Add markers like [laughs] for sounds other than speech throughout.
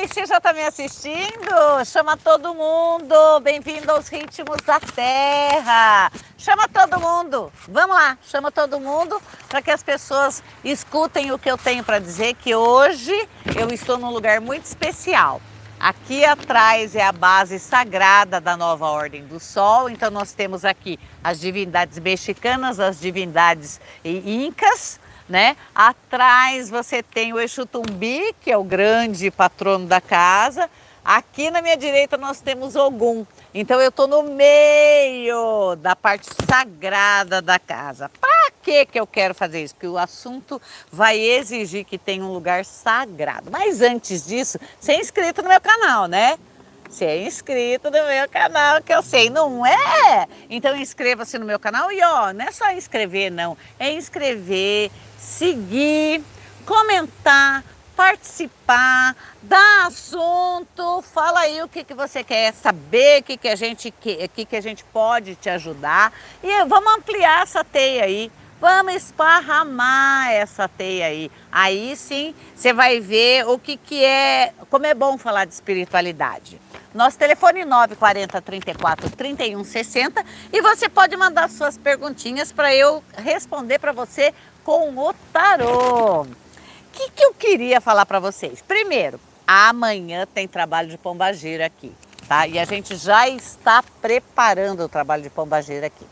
Oi, você já está me assistindo? Chama todo mundo! Bem-vindo aos Ritmos da Terra! Chama todo mundo! Vamos lá, chama todo mundo para que as pessoas escutem o que eu tenho para dizer, que hoje eu estou num lugar muito especial. Aqui atrás é a base sagrada da nova Ordem do Sol, então nós temos aqui as divindades mexicanas, as divindades incas, né? Atrás você tem o Exu Tumbi, que é o grande patrono da casa. Aqui na minha direita nós temos Ogum. Então eu estou no meio da parte sagrada da casa. Para que que eu quero fazer isso? Porque o assunto vai exigir que tenha um lugar sagrado. Mas antes disso, ser inscrito no meu canal, né? Ser inscrito no meu canal, que eu sei, não é? Então inscreva-se no meu canal e ó, não é só inscrever não, é inscrever, seguir, comentar, participar, dar assunto, fala aí o que, que você quer saber, o que, que, a gente, que, que, que a gente pode te ajudar e vamos ampliar essa teia aí. Vamos esparramar essa teia aí. Aí sim você vai ver o que, que é, como é bom falar de espiritualidade. Nosso telefone 940 34 31 60 e você pode mandar suas perguntinhas para eu responder para você com o tarô. O que, que eu queria falar para vocês? Primeiro, amanhã tem trabalho de pombagira aqui, tá? E a gente já está preparando o trabalho de pombagira aqui.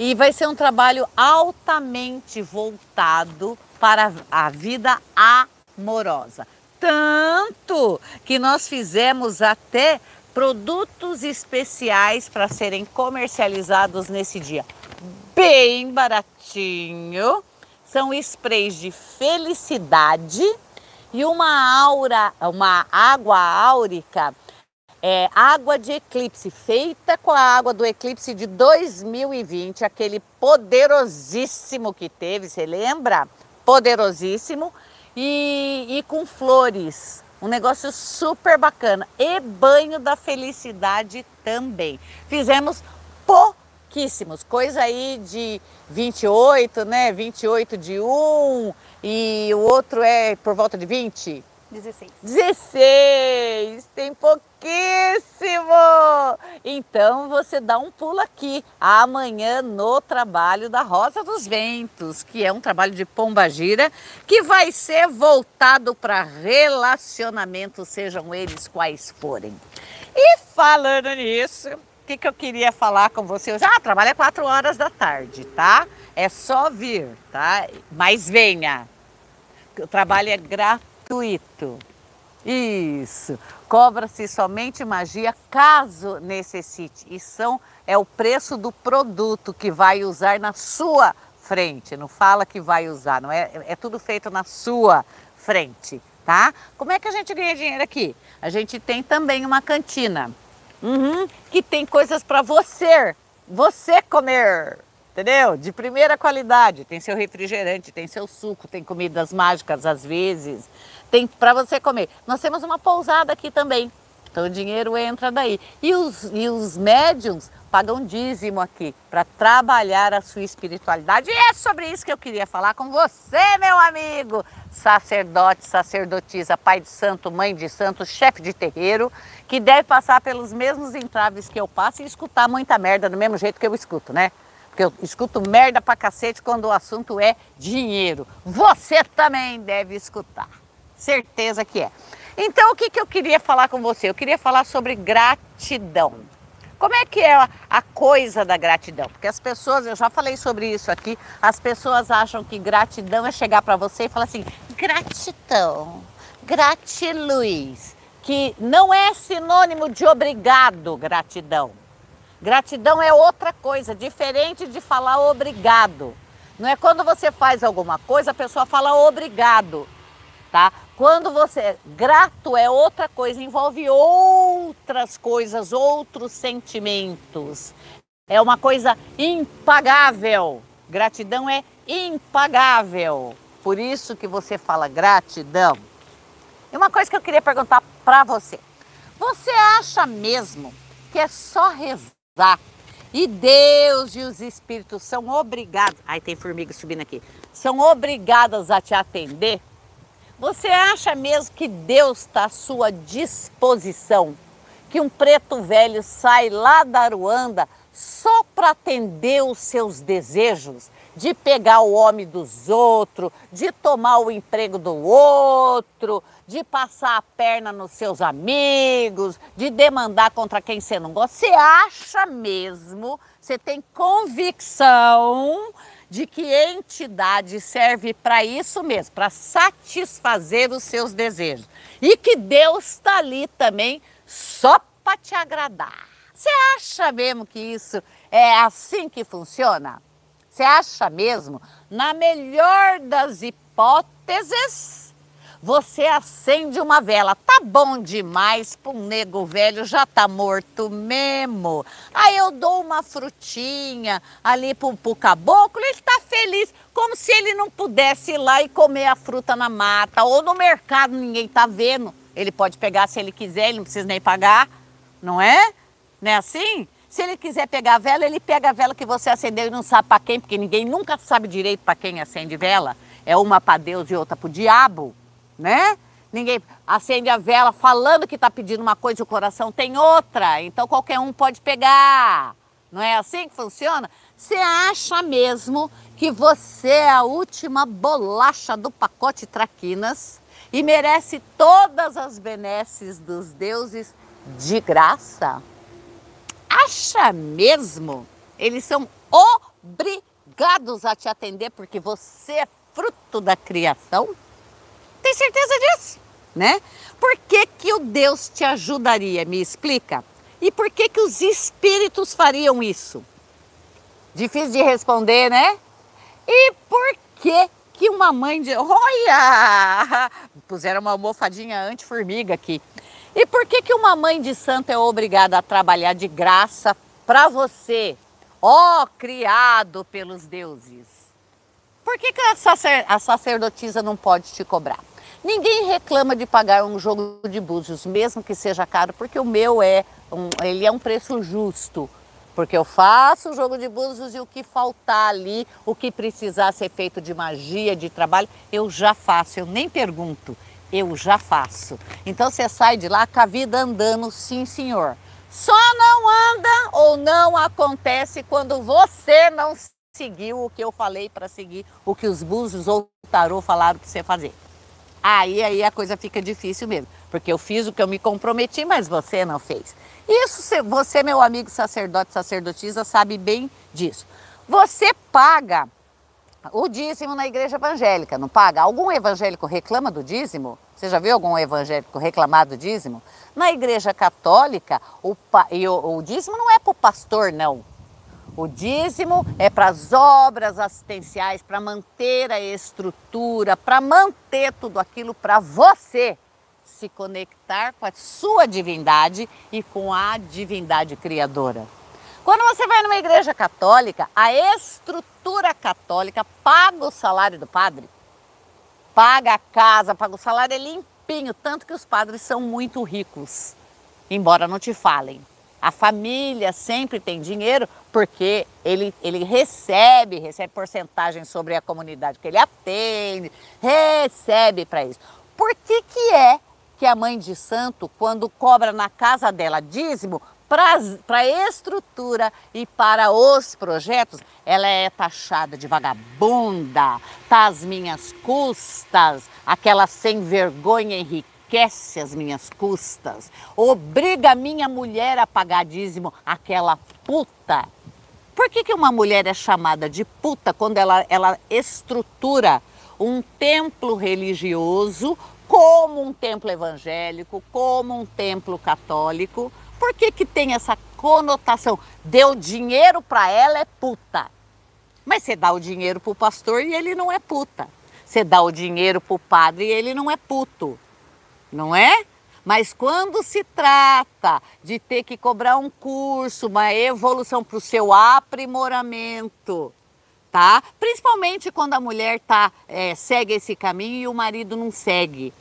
E vai ser um trabalho altamente voltado para a vida amorosa. Tanto que nós fizemos até produtos especiais para serem comercializados nesse dia. Bem baratinho são sprays de felicidade e uma aura, uma água áurica, é, água de eclipse, feita com a água do eclipse de 2020, aquele poderosíssimo que teve, você lembra? Poderosíssimo, e, e com flores. Um negócio super bacana. E banho da felicidade também. Fizemos pouquinho pouquíssimos, coisa aí de 28, né? 28 de um e o outro é por volta de 20? 16. 16! Tem pouquíssimo! Então você dá um pulo aqui amanhã no trabalho da Rosa dos Ventos, que é um trabalho de pombagira que vai ser voltado para relacionamentos, sejam eles quais forem. E falando nisso, que, que eu queria falar com você? Eu já trabalho às 4 horas da tarde, tá? É só vir, tá? Mas venha. O trabalho é gratuito. Isso. Cobra-se somente magia caso necessite. E são, é o preço do produto que vai usar na sua frente. Não fala que vai usar, não é? É tudo feito na sua frente, tá? Como é que a gente ganha dinheiro aqui? A gente tem também uma cantina. Uhum, que tem coisas para você, você comer, entendeu? De primeira qualidade. Tem seu refrigerante, tem seu suco, tem comidas mágicas às vezes, tem para você comer. Nós temos uma pousada aqui também, então o dinheiro entra daí. E os, e os médiums pagam dízimo aqui para trabalhar a sua espiritualidade. E é sobre isso que eu queria falar com você, meu amigo, sacerdote, sacerdotisa, pai de santo, mãe de santo, chefe de terreiro que deve passar pelos mesmos entraves que eu passo e escutar muita merda do mesmo jeito que eu escuto, né? Porque eu escuto merda pra cacete quando o assunto é dinheiro. Você também deve escutar. Certeza que é. Então, o que, que eu queria falar com você? Eu queria falar sobre gratidão. Como é que é a coisa da gratidão? Porque as pessoas, eu já falei sobre isso aqui, as pessoas acham que gratidão é chegar para você e falar assim: gratidão, gratiluz que não é sinônimo de obrigado, gratidão. Gratidão é outra coisa, diferente de falar obrigado. Não é quando você faz alguma coisa, a pessoa fala obrigado, tá? Quando você grato é outra coisa, envolve outras coisas, outros sentimentos. É uma coisa impagável. Gratidão é impagável. Por isso que você fala gratidão. E uma coisa que eu queria perguntar para você: você acha mesmo que é só rezar e Deus e os espíritos são obrigados, ai tem formiga subindo aqui, são obrigadas a te atender? Você acha mesmo que Deus está à sua disposição? Que um preto velho sai lá da Aruanda só para atender os seus desejos? De pegar o homem dos outros, de tomar o emprego do outro, de passar a perna nos seus amigos, de demandar contra quem você não gosta. Você acha mesmo, você tem convicção de que entidade serve para isso mesmo, para satisfazer os seus desejos. E que Deus está ali também só para te agradar. Você acha mesmo que isso é assim que funciona? Você acha mesmo? Na melhor das hipóteses, você acende uma vela. Tá bom demais para um nego velho, já tá morto mesmo. Aí eu dou uma frutinha ali pro, pro caboclo, ele tá feliz, como se ele não pudesse ir lá e comer a fruta na mata, ou no mercado ninguém tá vendo. Ele pode pegar se ele quiser, ele não precisa nem pagar, não é? Não é assim? Se ele quiser pegar a vela, ele pega a vela que você acendeu e não sabe para quem, porque ninguém nunca sabe direito para quem acende vela. É uma para Deus e outra para o diabo né? Ninguém acende a vela falando que está pedindo uma coisa e o coração tem outra. Então qualquer um pode pegar. Não é assim que funciona? Você acha mesmo que você é a última bolacha do pacote traquinas e merece todas as benesses dos deuses de graça? Acha mesmo? Eles são obrigados a te atender porque você é fruto da criação? Tem certeza disso? Né? Por que, que o Deus te ajudaria? Me explica. E por que, que os espíritos fariam isso? Difícil de responder, né? E por que que uma mãe de... Olha! [laughs] Puseram uma almofadinha anti-formiga aqui. E por que que uma mãe de santo é obrigada a trabalhar de graça para você, ó criado pelos deuses? Por que, que a, sacer, a sacerdotisa não pode te cobrar? Ninguém reclama de pagar um jogo de búzios, mesmo que seja caro, porque o meu é um, ele é um preço justo. Porque eu faço o jogo de búzios e o que faltar ali, o que precisar ser feito de magia, de trabalho, eu já faço, eu nem pergunto, eu já faço. Então você sai de lá com a vida andando, sim senhor. Só não anda ou não acontece quando você não seguiu o que eu falei para seguir, o que os búzios ou o tarô falaram para você fazer. Aí, aí a coisa fica difícil mesmo, porque eu fiz o que eu me comprometi, mas você não fez. Isso você, meu amigo sacerdote, sacerdotisa, sabe bem disso. Você paga o dízimo na igreja evangélica, não paga? Algum evangélico reclama do dízimo? Você já viu algum evangélico reclamar do dízimo? Na igreja católica, o, e o, o dízimo não é para o pastor, não. O dízimo é para as obras assistenciais, para manter a estrutura, para manter tudo aquilo para você se conectar com a sua divindade e com a divindade criadora. Quando você vai numa igreja católica, a estrutura católica paga o salário do padre, paga a casa, paga o salário é limpinho, tanto que os padres são muito ricos, embora não te falem. A família sempre tem dinheiro porque ele, ele recebe, recebe porcentagem sobre a comunidade que ele atende, recebe para isso. Por que, que é que a mãe de santo, quando cobra na casa dela dízimo, para a estrutura e para os projetos, ela é taxada de vagabunda, tá às minhas custas, aquela sem vergonha enriquecida enriquece as minhas custas, obriga minha mulher a pagar dízimo, aquela puta. Por que, que uma mulher é chamada de puta quando ela, ela estrutura um templo religioso como um templo evangélico, como um templo católico? Por que, que tem essa conotação? Deu dinheiro para ela é puta. Mas você dá o dinheiro para o pastor e ele não é puta. Você dá o dinheiro para o padre e ele não é puto não é? Mas quando se trata de ter que cobrar um curso, uma evolução para o seu aprimoramento, tá? Principalmente quando a mulher tá, é, segue esse caminho e o marido não segue.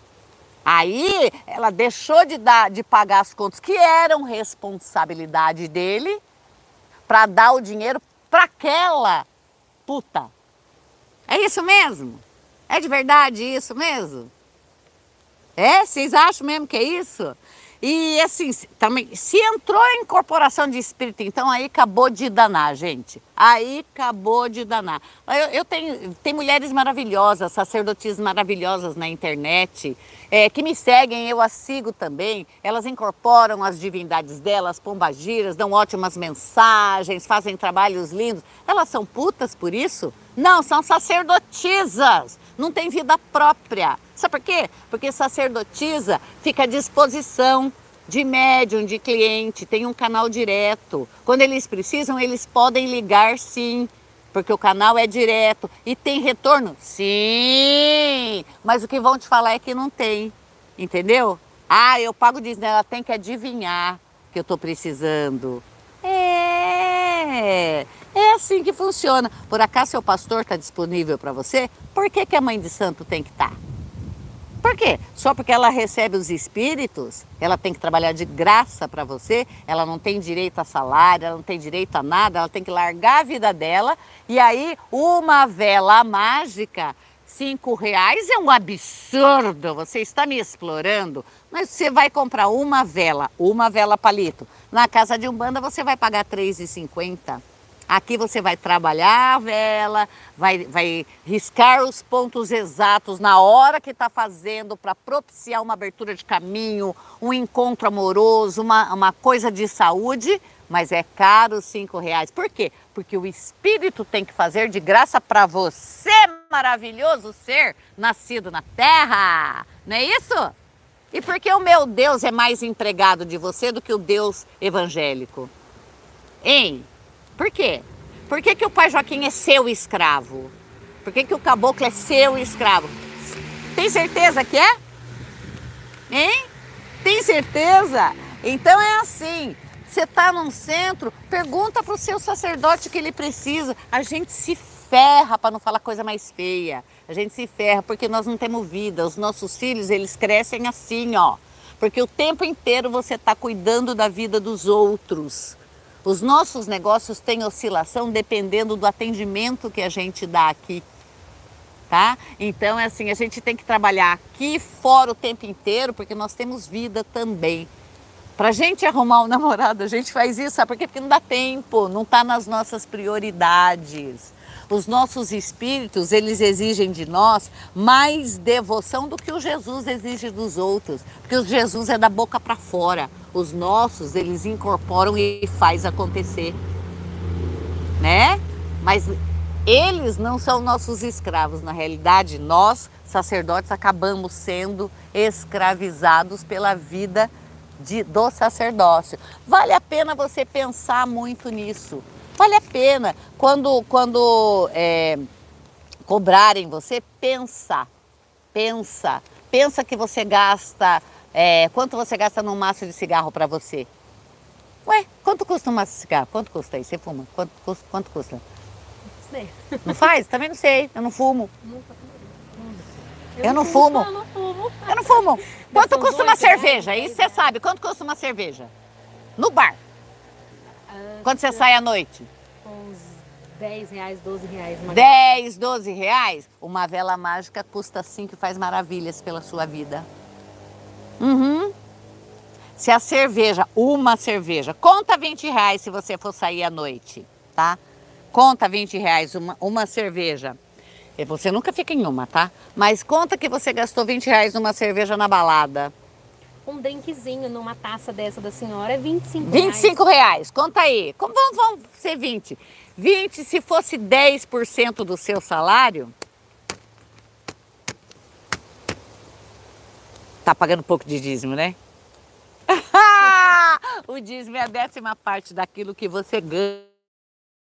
Aí ela deixou de, dar, de pagar as contas que eram responsabilidade dele para dar o dinheiro para aquela puta. É isso mesmo? É de verdade isso mesmo? É, vocês acham mesmo que é isso? E assim, também, se entrou em incorporação de espírito, então aí acabou de danar, gente. Aí acabou de danar. Eu, eu tenho, tem mulheres maravilhosas, sacerdotisas maravilhosas na internet, é, que me seguem, eu as sigo também. Elas incorporam as divindades delas, pombagiras, dão ótimas mensagens, fazem trabalhos lindos. Elas são putas por isso? Não, são sacerdotisas, não tem vida própria. Sabe por quê? Porque sacerdotisa fica à disposição de médium, de cliente, tem um canal direto. Quando eles precisam, eles podem ligar sim, porque o canal é direto. E tem retorno? Sim! Mas o que vão te falar é que não tem, entendeu? Ah, eu pago Disney, ela tem que adivinhar que eu estou precisando. É, é assim que funciona. Por acaso seu pastor está disponível para você? Por que, que a mãe de santo tem que estar? Tá? Por quê? Só porque ela recebe os espíritos, ela tem que trabalhar de graça para você, ela não tem direito a salário, ela não tem direito a nada, ela tem que largar a vida dela. E aí, uma vela mágica, cinco reais é um absurdo. Você está me explorando, mas você vai comprar uma vela, uma vela palito. Na casa de Umbanda você vai pagar R$3,50. Aqui você vai trabalhar a vela, vai, vai riscar os pontos exatos na hora que está fazendo para propiciar uma abertura de caminho, um encontro amoroso, uma, uma coisa de saúde, mas é caro cinco reais. Por quê? Porque o Espírito tem que fazer de graça para você, maravilhoso ser nascido na terra. Não é isso? E porque o meu Deus é mais empregado de você do que o Deus evangélico? Hein? Por quê? Por que, que o pai Joaquim é seu escravo? Por que, que o caboclo é seu escravo? Tem certeza que é? Hein? Tem certeza? Então é assim. Você está num centro, pergunta para o seu sacerdote o que ele precisa. A gente se ferra para não falar coisa mais feia. A gente se ferra porque nós não temos vida. Os nossos filhos, eles crescem assim, ó. Porque o tempo inteiro você está cuidando da vida dos outros. Os nossos negócios têm oscilação dependendo do atendimento que a gente dá aqui. Tá? Então é assim, a gente tem que trabalhar aqui fora o tempo inteiro, porque nós temos vida também. Para a gente arrumar um namorado, a gente faz isso, sabe por quê? Porque não dá tempo, não está nas nossas prioridades. Os nossos espíritos, eles exigem de nós mais devoção do que o Jesus exige dos outros, porque o Jesus é da boca para fora. Os nossos, eles incorporam e faz acontecer. Né? Mas eles não são nossos escravos, na realidade, nós, sacerdotes, acabamos sendo escravizados pela vida de, do sacerdócio. Vale a pena você pensar muito nisso. Vale a pena. Quando, quando é, cobrarem você, pensa. Pensa. Pensa que você gasta. É, quanto você gasta num maço de cigarro para você? Ué, quanto custa um maço de cigarro? Quanto custa aí? Você fuma? Quanto, custa? Quanto custa? Sei. Não faz? Também não sei. Eu não fumo. Eu, eu não fumo. Eu não fumo. Eu não fumo. Quanto custa uma cerveja? Isso você sabe. Quanto custa uma cerveja? No bar. Quando você sai à noite? Uns 10 reais, 12 reais. 10, 12 reais? Uma vela mágica custa 5 e faz maravilhas pela sua vida. Uhum. Se a cerveja, uma cerveja, conta 20 reais se você for sair à noite, tá? Conta 20 reais uma, uma cerveja. E você nunca fica em uma, tá? Mas conta que você gastou 20 reais numa cerveja na balada um drinkzinho numa taça dessa da senhora é 25 reais. 25 reais, conta aí. Como vamos, vamos ser 20? 20 se fosse 10% do seu salário, tá pagando pouco de dízimo, né? [laughs] o dízimo é a décima parte daquilo que você ganha.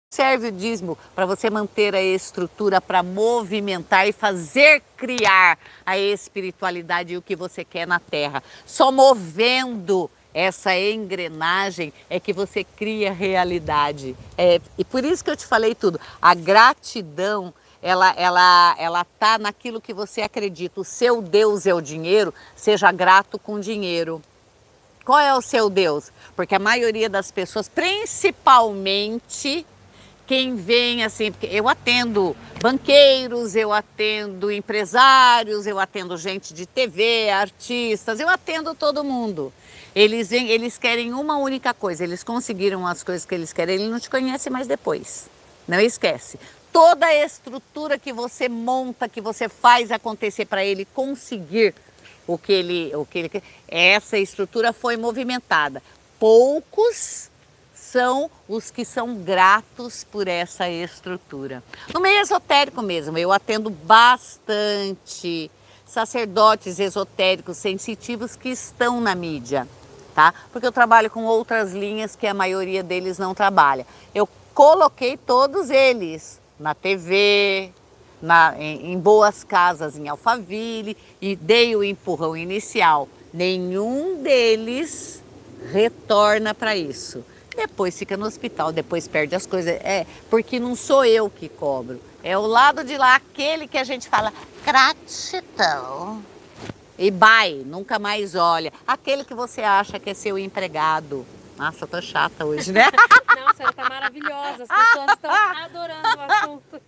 Serve o dízimo para você manter a estrutura, para movimentar e fazer criar a espiritualidade e o que você quer na Terra. Só movendo essa engrenagem é que você cria realidade. É, e por isso que eu te falei tudo. A gratidão ela ela ela tá naquilo que você acredita. O seu Deus é o dinheiro. Seja grato com dinheiro. Qual é o seu Deus? Porque a maioria das pessoas, principalmente quem vem assim, porque eu atendo banqueiros, eu atendo empresários, eu atendo gente de TV, artistas, eu atendo todo mundo. Eles, vêm, eles querem uma única coisa, eles conseguiram as coisas que eles querem, ele não te conhece mais depois. Não esquece. Toda a estrutura que você monta, que você faz acontecer para ele conseguir o que ele, o que ele essa estrutura foi movimentada. Poucos são os que são gratos por essa estrutura. No meio esotérico mesmo, eu atendo bastante sacerdotes esotéricos sensitivos que estão na mídia, tá? Porque eu trabalho com outras linhas que a maioria deles não trabalha. Eu coloquei todos eles na TV, na, em, em boas casas em Alphaville e dei o empurrão inicial. Nenhum deles retorna para isso depois fica no hospital, depois perde as coisas. É, porque não sou eu que cobro. É o lado de lá, aquele que a gente fala gratidão. E vai, nunca mais olha. Aquele que você acha que é seu empregado. Nossa, eu tô chata hoje, né? [laughs] Nossa, ela tá maravilhosa. As pessoas estão adorando o assunto.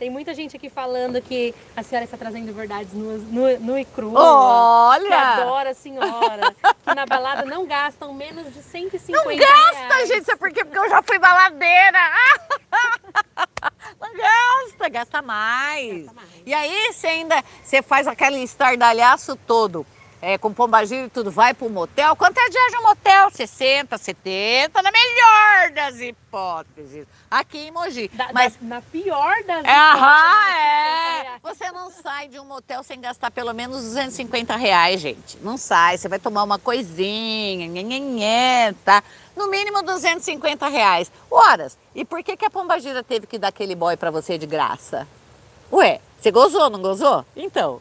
Tem muita gente aqui falando que a senhora está trazendo verdades nu, nu, nu e crua. Olha! Que adora a senhora. Que na balada não gastam menos de 150 Não gasta, reais. gente. Sabe por quê? Porque eu já fui baladeira. [laughs] Não gasta, gasta mais. Gasta mais. E aí você ainda você faz aquele estardalhaço todo é, com pombagira e tudo, vai para o motel. Quanto é diária de um motel? 60, 70, na melhor das hipóteses. Aqui em Mogi. Da, Mas da, na pior das é, aham, hipóteses, é. reais. Você não sai de um motel sem gastar pelo menos 250 reais, gente. Não sai. Você vai tomar uma coisinha, nhenhenhé, tá? No mínimo 250 reais. Horas. E por que, que a Pombagira teve que dar aquele boy pra você de graça? Ué, você gozou, não gozou? Então,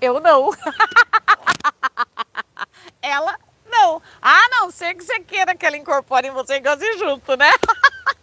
eu não. [laughs] Ela não. A não ser que você queira que ela incorpore em você e goze junto, né?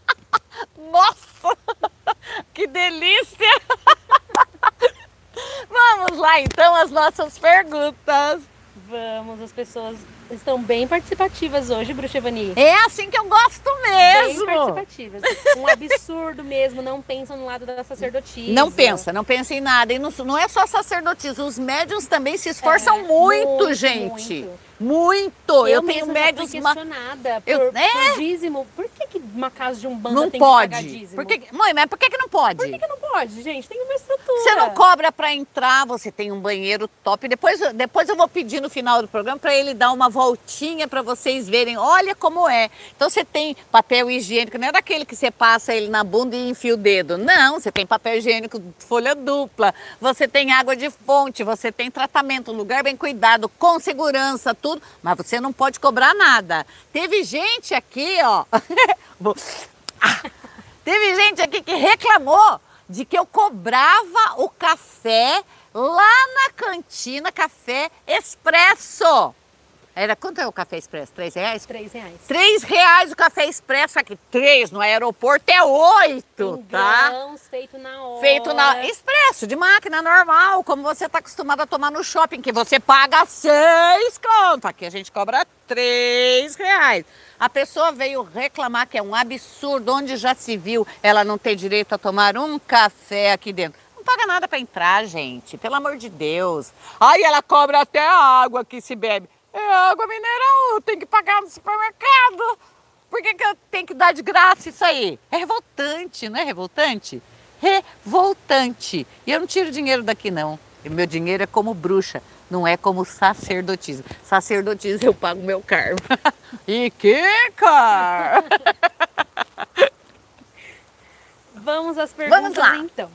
[laughs] Nossa! [laughs] Que delícia! [laughs] Vamos lá então as nossas perguntas. Vamos, as pessoas estão bem participativas hoje, Bruxevani. É assim que eu gosto Bem mesmo. participativas. Um absurdo mesmo, não pensam no lado da sacerdotisa. Não pensa, não pensa em nada. E não, não é só sacerdotisa, os médiums também se esforçam É, muito, muito, gente. muito. Muito. Eu, Eu, tenho fui ma- questionada por, Eu- é? por dízimo. Por que, que uma casa de umbanda Não tem que pagar pode. dízimo? Por que, mãe, mas por que, que não pode? Por que, que não pode, gente? Tem uma estrutura. Você não cobra para entrar, você tem um banheiro top. Depois, depois eu vou pedir no final do programa para ele dar uma voltinha para vocês verem. Olha como é. Então você tem papel higiênico, não é daquele que você passa ele na bunda e enfia o dedo. Não, você tem papel higiênico folha dupla, você tem água de fonte, você tem tratamento, um lugar bem cuidado, com segurança, tudo. Mas você não pode cobrar nada. Teve gente aqui, ó. [laughs] Ah, Teve gente aqui que reclamou de que eu cobrava o café lá na cantina, café expresso. Era quanto é o café expresso? Três reais? Três reais. Três reais o café expresso aqui. Três no aeroporto é oito, Em tá? grãos, feito na hora. Feito na expresso, de máquina normal, como você está acostumado a tomar no shopping, que você paga seis conto. Aqui a gente cobra três reais. A pessoa veio reclamar que é um absurdo, onde já se viu ela não ter direito a tomar um café aqui dentro. Não paga nada para entrar, gente, pelo amor de Deus. Aí ela cobra até a água que se bebe. É água mineral, eu tenho que pagar no supermercado. Por que, que eu tenho que dar de graça isso aí? É revoltante, não é revoltante? Revoltante. E eu não tiro dinheiro daqui, não. O meu dinheiro é como bruxa, não é como sacerdotisa. Sacerdotisa eu pago meu karma. [laughs] e que car? [laughs] Vamos às perguntas lá. então.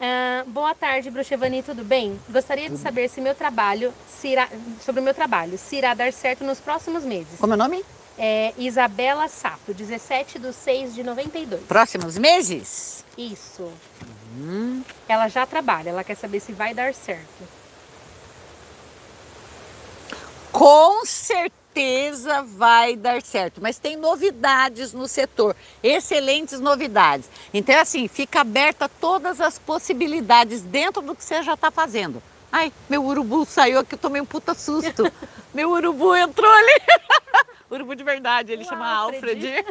Ah, boa tarde, Bruxevani, tudo bem? Gostaria de saber se meu trabalho se irá, sobre o meu trabalho, se irá dar certo nos próximos meses. Como é o nome? É Isabela Sato, 17 de 6 de 92. Próximos meses? Isso. Hum. Ela já trabalha, ela quer saber se vai dar certo. Com certeza vai dar certo, mas tem novidades no setor, excelentes novidades. Então, assim, fica aberta todas as possibilidades dentro do que você já está fazendo. Ai, meu urubu saiu aqui, eu tomei um puta susto. [laughs] meu urubu entrou ali. [laughs] Urubu de verdade, ele O chama Alfred.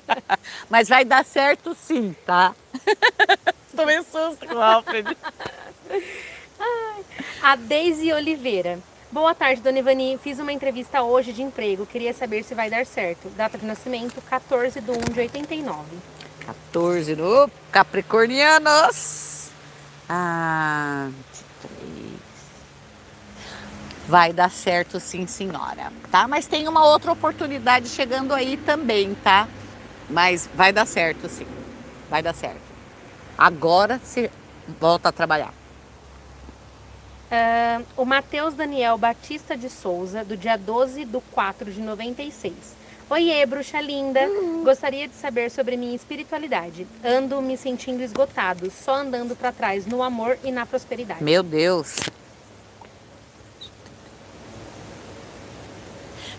[laughs] Mas vai dar certo sim, tá? Tomei susto com o Alfred. A Deise Oliveira. Boa tarde, dona Ivani. Fiz uma entrevista hoje de emprego. Queria saber se vai dar certo. Data de nascimento, 14 de 1 de 89. 14 no Capricornianos. Ah, 23. Vai dar certo sim, senhora, tá? Mas tem uma outra oportunidade chegando aí também, tá? Mas vai dar certo sim. Vai dar certo. Agora você volta a trabalhar. Ah, o Matheus Daniel Batista de Souza, do dia 12 de 4 de 96. Oiê, bruxa linda. Gostaria de saber sobre minha espiritualidade. Ando me sentindo esgotado, só andando para trás no amor e na prosperidade. Meu Deus.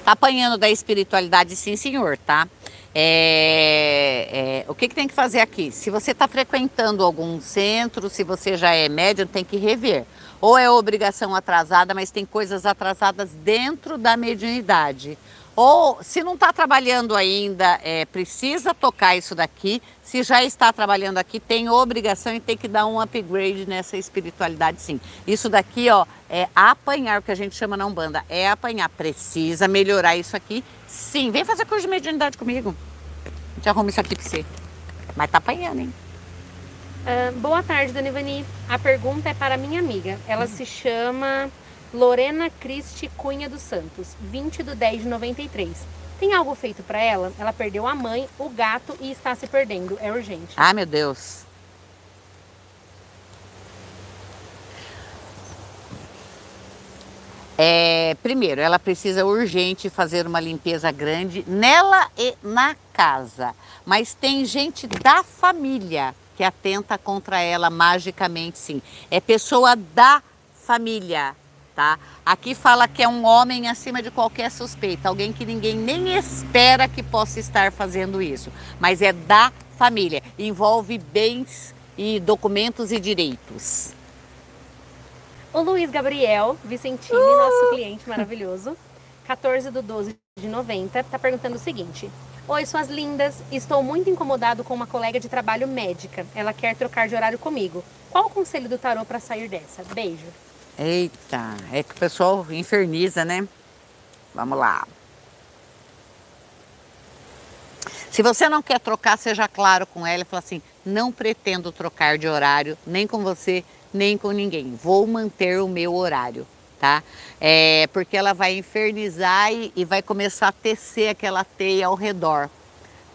Tá apanhando da espiritualidade, sim, senhor, tá? É, é, o que, que tem que fazer aqui? Se você está frequentando algum centro, se você já é médium, tem que rever. Ou é obrigação atrasada, mas tem coisas atrasadas dentro da mediunidade. Ou se não está trabalhando ainda, é, precisa tocar isso daqui. Se já está trabalhando aqui, tem obrigação e tem que dar um upgrade nessa espiritualidade, sim. Isso daqui, ó, é apanhar, o que a gente chama na Umbanda, é apanhar. Precisa melhorar isso aqui, sim. Vem fazer curso de mediunidade comigo. A gente arruma isso aqui pra você. Mas tá apanhando, hein? Boa tarde, Dona Ivani. A pergunta é para minha amiga. Ela se chama Lorena Cristi Cunha dos Santos, 20 de 10 de 93. Tem algo feito para ela? Ela perdeu a mãe, o gato e está se perdendo. É urgente. Ah, meu Deus. É, primeiro, ela precisa urgente fazer uma limpeza grande nela e na casa. Mas tem gente da família que atenta contra ela magicamente, sim. É pessoa da família, tá? Aqui fala que é um homem acima de qualquer suspeita, alguém que ninguém nem espera que possa estar fazendo isso, mas é da família, envolve bens e documentos e direitos. O Luiz Gabriel Vicentini, nosso cliente maravilhoso, 14 de 12 de 90, está perguntando o seguinte. Oi, suas lindas. Estou muito incomodado com uma colega de trabalho médica. Ela quer trocar de horário comigo. Qual o conselho do tarô para sair dessa? Beijo. Eita, é que o pessoal inferniza, né? Vamos lá. Se você não quer trocar, seja claro com ela e fala assim: não pretendo trocar de horário, nem com você, nem com ninguém. Vou manter o meu horário, tá? É, porque ela vai infernizar e, e vai começar a tecer aquela teia ao redor.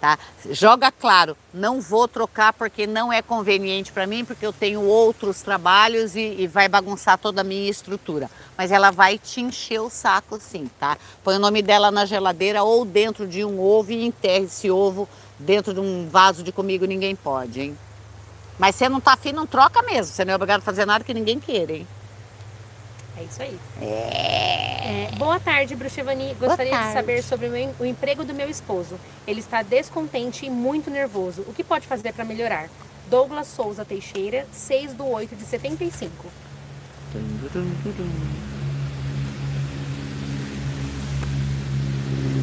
Tá? Joga claro, não vou trocar porque não é conveniente para mim, porque eu tenho outros trabalhos e, e, vai bagunçar toda a minha estrutura. Mas ela vai te encher o saco sim, tá? Põe o nome dela na geladeira ou dentro de um ovo e enterre esse ovo dentro de um vaso de comigo, ninguém pode, hein? Mas se não tá afim, não troca mesmo. Você não é obrigado a fazer nada que ninguém queira, hein? É isso aí. É. É, boa tarde, Bruxa Ivani. Gostaria de tarde. saber sobre o, meu- o emprego do meu esposo. Ele está descontente e muito nervoso. O que pode fazer para melhorar? Douglas Souza Teixeira, 6 do 8 de 75.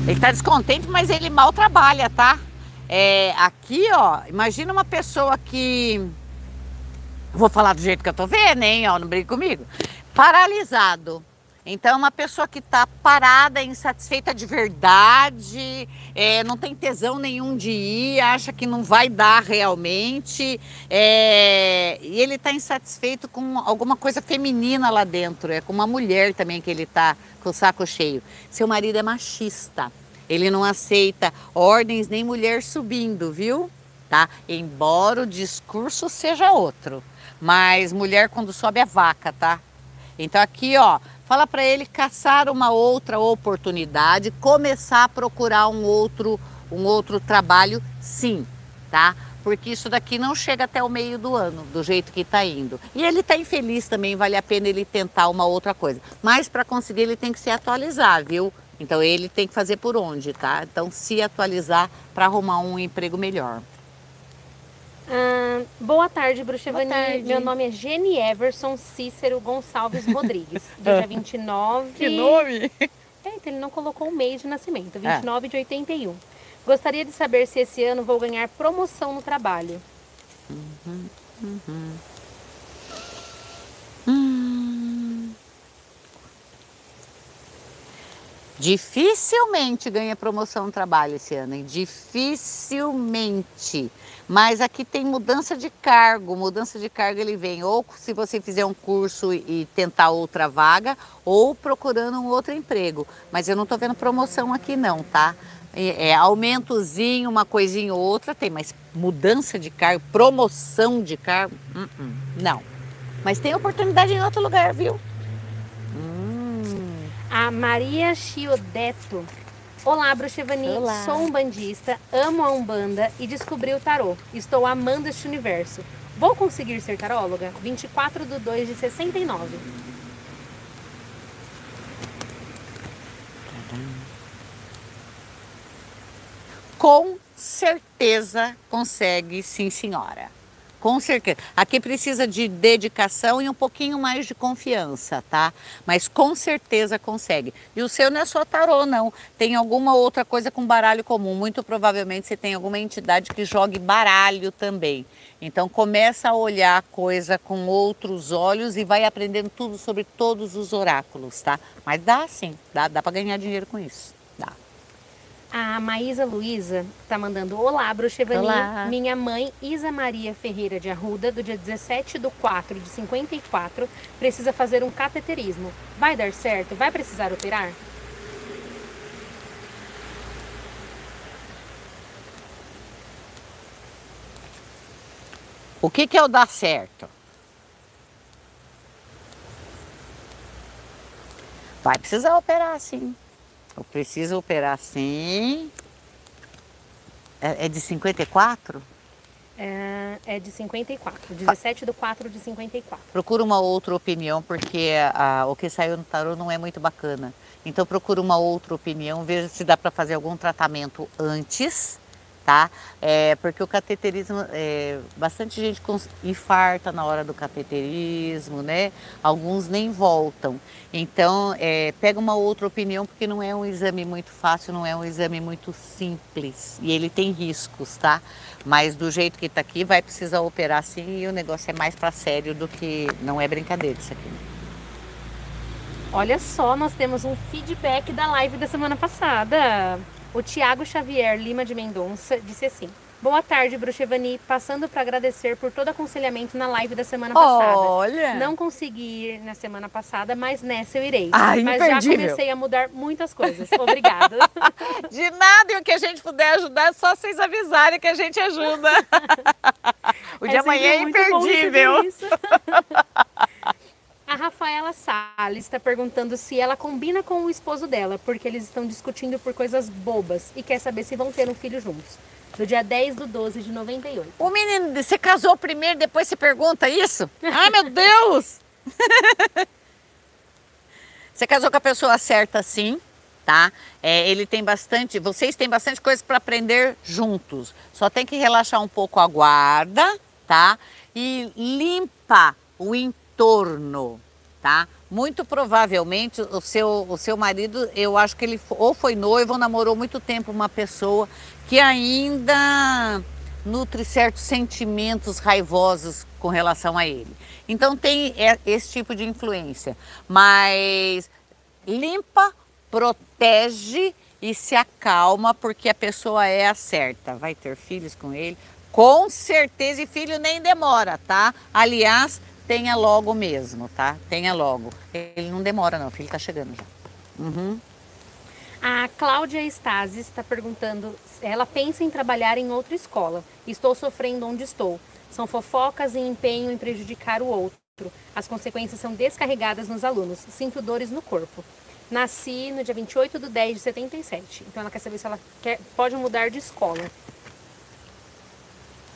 Ele tá descontente, mas ele mal trabalha, tá? É, aqui, ó, imagina uma pessoa que. Vou falar do jeito que eu tô vendo, hein? Ó, não brigue comigo. Paralisado. Então, uma pessoa que tá parada, insatisfeita de verdade, é, não tem tesão nenhum de ir, acha que não vai dar realmente, é, e ele tá insatisfeito com alguma coisa feminina lá dentro, é com uma mulher também que ele tá com o saco cheio. Seu marido é machista. Ele não aceita ordens nem mulher subindo, viu? Tá? Embora o discurso seja outro. Mas mulher quando sobe é vaca, tá? Então aqui, ó, fala para ele caçar uma outra oportunidade, começar a procurar um outro um outro trabalho, sim, tá? Porque isso daqui não chega até o meio do ano, do jeito que está indo. E ele está infeliz também, vale a pena ele tentar uma outra coisa. Mas para conseguir ele tem que se atualizar, viu? Então ele tem que fazer por onde, tá? Então se atualizar para arrumar um emprego melhor. Ah, boa tarde, Bruxa Boa tarde. Meu nome é Jenny Everson Cícero Gonçalves Rodrigues, dia [laughs] 29. nome! [laughs] Eita, ele não colocou o mês de nascimento, 29 é. de 81. Gostaria de saber se esse ano vou ganhar promoção no trabalho. Uhum, uhum. Dificilmente ganha promoção no trabalho esse ano, hein? Dificilmente. Mas aqui tem mudança de cargo. Mudança de cargo ele vem ou se você fizer um curso e tentar outra vaga, ou procurando um outro emprego. Mas eu não estou vendo promoção aqui não, tá? É, é, aumentozinho, uma coisinha ou outra tem, mas mudança de cargo, promoção de cargo, uh -uh, não. Mas tem oportunidade em outro lugar, viu? A Maria Chiodeto Olá, Bruxevani. Olá. Sou um bandista, amo a Umbanda e descobri o tarô. Estou amando este universo. Vou conseguir ser taróloga? 24 de 2 de 69. Com certeza consegue, sim, senhora. Com certeza. Aqui precisa de dedicação e um pouquinho mais de confiança, tá? Mas com certeza consegue. E o seu não é só tarô, não. Tem alguma outra coisa com baralho comum. Muito provavelmente você tem alguma entidade que jogue baralho também. Então começa a olhar a coisa com outros olhos e vai aprendendo tudo sobre todos os oráculos, tá? Mas dá sim, dá, dá para ganhar dinheiro com isso. A Maísa Luiza está mandando Olá, Bruxevani. Olá. Minha mãe, Isa Maria Ferreira de Arruda, do dia 17 do 4 de 54, precisa fazer um cateterismo. Vai dar certo? Vai precisar operar? O que, que é o dar certo? Vai precisar operar sim. Eu preciso operar sim. É, é de 54? É, é de 54, 17 do 4 de 54. Procura uma outra opinião, porque a, o que saiu no tarô não é muito bacana. Então procura uma outra opinião, veja se dá para fazer algum tratamento antes tá? É, porque o cateterismo, é, bastante gente infarta na hora do cateterismo, né? Alguns nem voltam. Então, é, pega uma outra opinião, porque não é um exame muito fácil, não é um exame muito simples. E ele tem riscos, tá? Mas do jeito que está aqui, vai precisar operar sim e o negócio é mais para sério do que. Não é brincadeira isso aqui. Olha só, nós temos um feedback da live da semana passada. O Tiago Xavier Lima de Mendonça disse assim: Boa tarde, Bruxevani. Passando para agradecer por todo aconselhamento na live da semana passada. Olha! Não consegui ir na semana passada, mas nessa eu irei. Ah, mas imperdível. já comecei a mudar muitas coisas. Obrigada. [laughs] De nada, e o que a gente puder ajudar é só vocês avisarem que a gente ajuda. [laughs] o de é amanhã é imperdível. [laughs] A Rafaela Salles está perguntando se ela combina com o esposo dela, porque eles estão discutindo por coisas bobas e quer saber se vão ter um filho juntos. Do dia 10 do 12 de 98. O menino, você casou primeiro, depois você pergunta isso? Ai, meu Deus! [laughs] você casou com a pessoa certa, sim, tá? É, ele tem bastante, vocês têm bastante coisa para aprender juntos. Só tem que relaxar um pouco a guarda, tá? E limpa o entorno torno, tá? Muito provavelmente o seu, o seu marido, eu acho que ele ou foi noivo ou namorou muito tempo uma pessoa que ainda nutre certos sentimentos raivosos com relação a ele. Então tem esse tipo de influência, mas limpa, protege e se acalma porque a pessoa é a certa. Vai ter filhos com ele? Com certeza, e filho nem demora, tá? Aliás, tenha logo mesmo, tá? Tenha logo. Ele não demora não, o filho tá chegando já. Uhum. A Cláudia Estasis está perguntando, ela pensa em trabalhar em outra escola. Estou sofrendo onde estou. São fofocas e empenho em prejudicar o outro. As consequências são descarregadas nos alunos. Sinto dores no corpo. Nasci no dia 28 de 10 de 77. Então ela quer saber se ela quer, pode mudar de escola.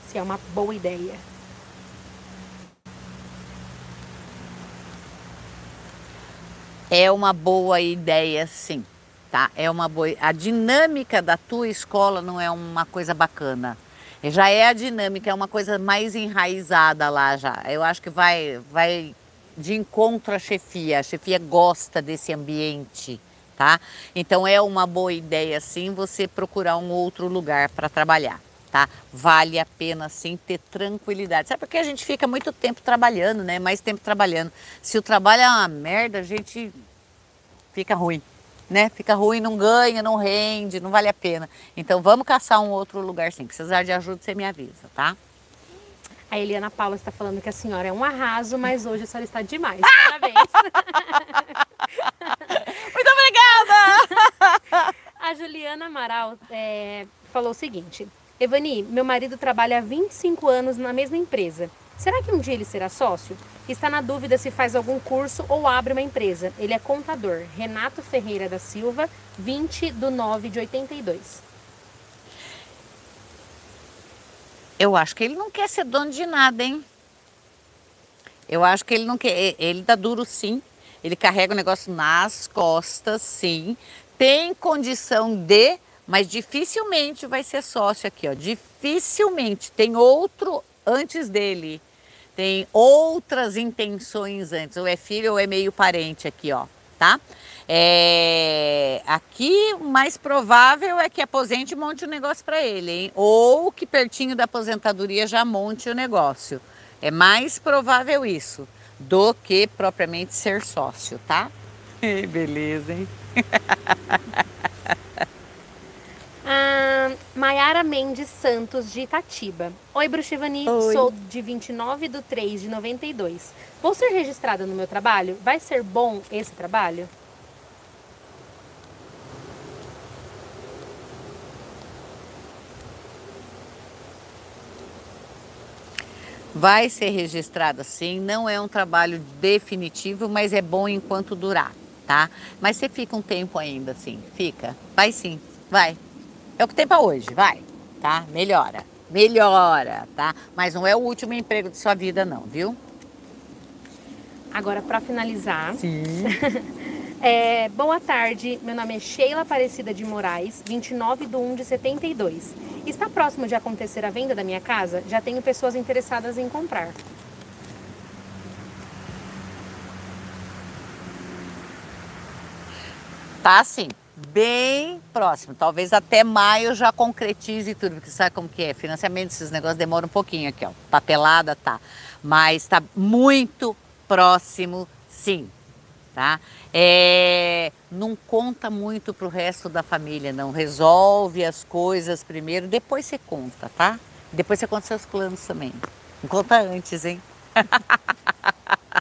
Se é uma boa ideia. É uma boa ideia sim, tá? É uma boa, a dinâmica da tua escola não é uma coisa bacana. Já é a dinâmica, é uma coisa mais enraizada lá já. Eu acho que vai vai de encontro à chefia. A chefia gosta desse ambiente, tá? Então é uma boa ideia sim você procurar um outro lugar para trabalhar. Tá? Vale a pena sim ter tranquilidade. Sabe porque a gente fica muito tempo trabalhando, né? Mais tempo trabalhando. Se o trabalho é uma merda, a gente fica ruim, né? Fica ruim, não ganha, não rende, não vale a pena. Então vamos caçar um outro lugar sim. Precisar de ajuda, você me avisa, tá? A Eliana Paula está falando que a senhora é um arraso, mas hoje a senhora está demais. Parabéns. [laughs] Muito obrigada! a Juliana Amaral é, falou o seguinte: Evani, meu marido trabalha há 25 anos na mesma empresa. Será que um dia ele será sócio? Está na dúvida se faz algum curso ou abre uma empresa. Ele é contador. Renato Ferreira da Silva, 20 do 9 de 82. Eu acho que ele não quer ser dono de nada, hein? Eu acho que ele não quer. Ele dá duro sim. Ele carrega o negócio nas costas, sim. Tem condição de mas dificilmente vai ser sócio aqui, ó. Dificilmente. Tem outro antes dele. Tem outras intenções antes. Ou é filho ou é meio parente aqui, ó, tá? É... Aqui, o mais provável é que aposente e monte o um negócio para ele, hein? Ou que pertinho da aposentadoria já monte o negócio. É mais provável isso do que propriamente ser sócio, tá? [laughs] Beleza, hein? [laughs] Ah, Maiara Mendes Santos, de Itatiba. Oi, Bruxivani, sou de 29 de 3 de 92. Vou ser registrada no meu trabalho? Vai ser bom esse trabalho? Vai ser registrada sim, não é um trabalho definitivo, mas é bom enquanto durar, tá? Mas você fica um tempo ainda, sim, fica. Vai sim, vai. É o que tem para hoje, vai, tá? Melhora, melhora, tá? Mas não é o último emprego de sua vida, não, viu? Agora, para finalizar. Sim. [laughs] é, boa tarde, meu nome é Sheila Aparecida de Moraes, 29 de 1 de 72. Está próximo de acontecer a venda da minha casa? Já tenho pessoas interessadas em comprar. Tá sim bem próximo. Talvez até maio já concretize tudo, porque sabe como que é? Financiamento, esses negócios demoram um pouquinho aqui, ó. Papelada tá. Mas tá muito próximo, sim. Tá? É, não conta muito pro resto da família, não. Resolve as coisas primeiro, depois você conta, tá? Depois você conta seus planos também. Não conta antes, hein? [laughs]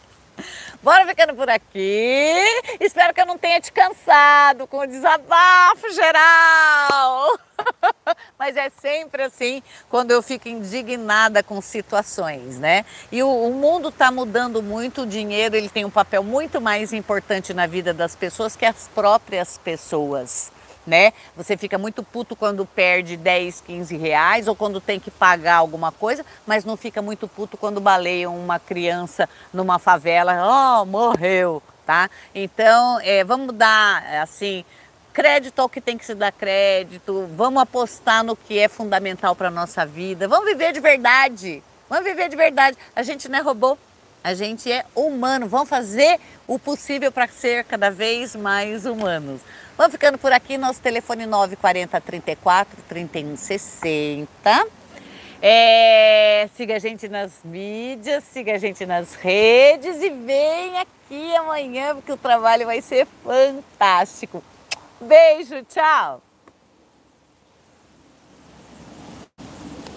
Bora ficando por aqui. Espero que eu não tenha te cansado com o desabafo geral. [laughs] Mas é sempre assim quando eu fico indignada com situações, né? E o, o mundo está mudando muito, o dinheiro ele tem um papel muito mais importante na vida das pessoas que as próprias pessoas né? Você fica muito puto quando perde 10, 15 reais ou quando tem que pagar alguma coisa, mas não fica muito puto quando baleiam uma criança numa favela, oh, morreu, tá? Então, é, vamos dar, assim, crédito ao que tem que se dar crédito, vamos apostar no que é fundamental para nossa vida, vamos viver de verdade, vamos viver de verdade. A gente não é robô, a gente é humano, vamos fazer o possível para ser cada vez mais humanos. Vamos ficando por aqui, nosso telefone 940 34 31 60. É, siga a gente nas mídias, siga a gente nas redes e vem aqui amanhã porque o trabalho vai ser fantástico. Beijo, tchau!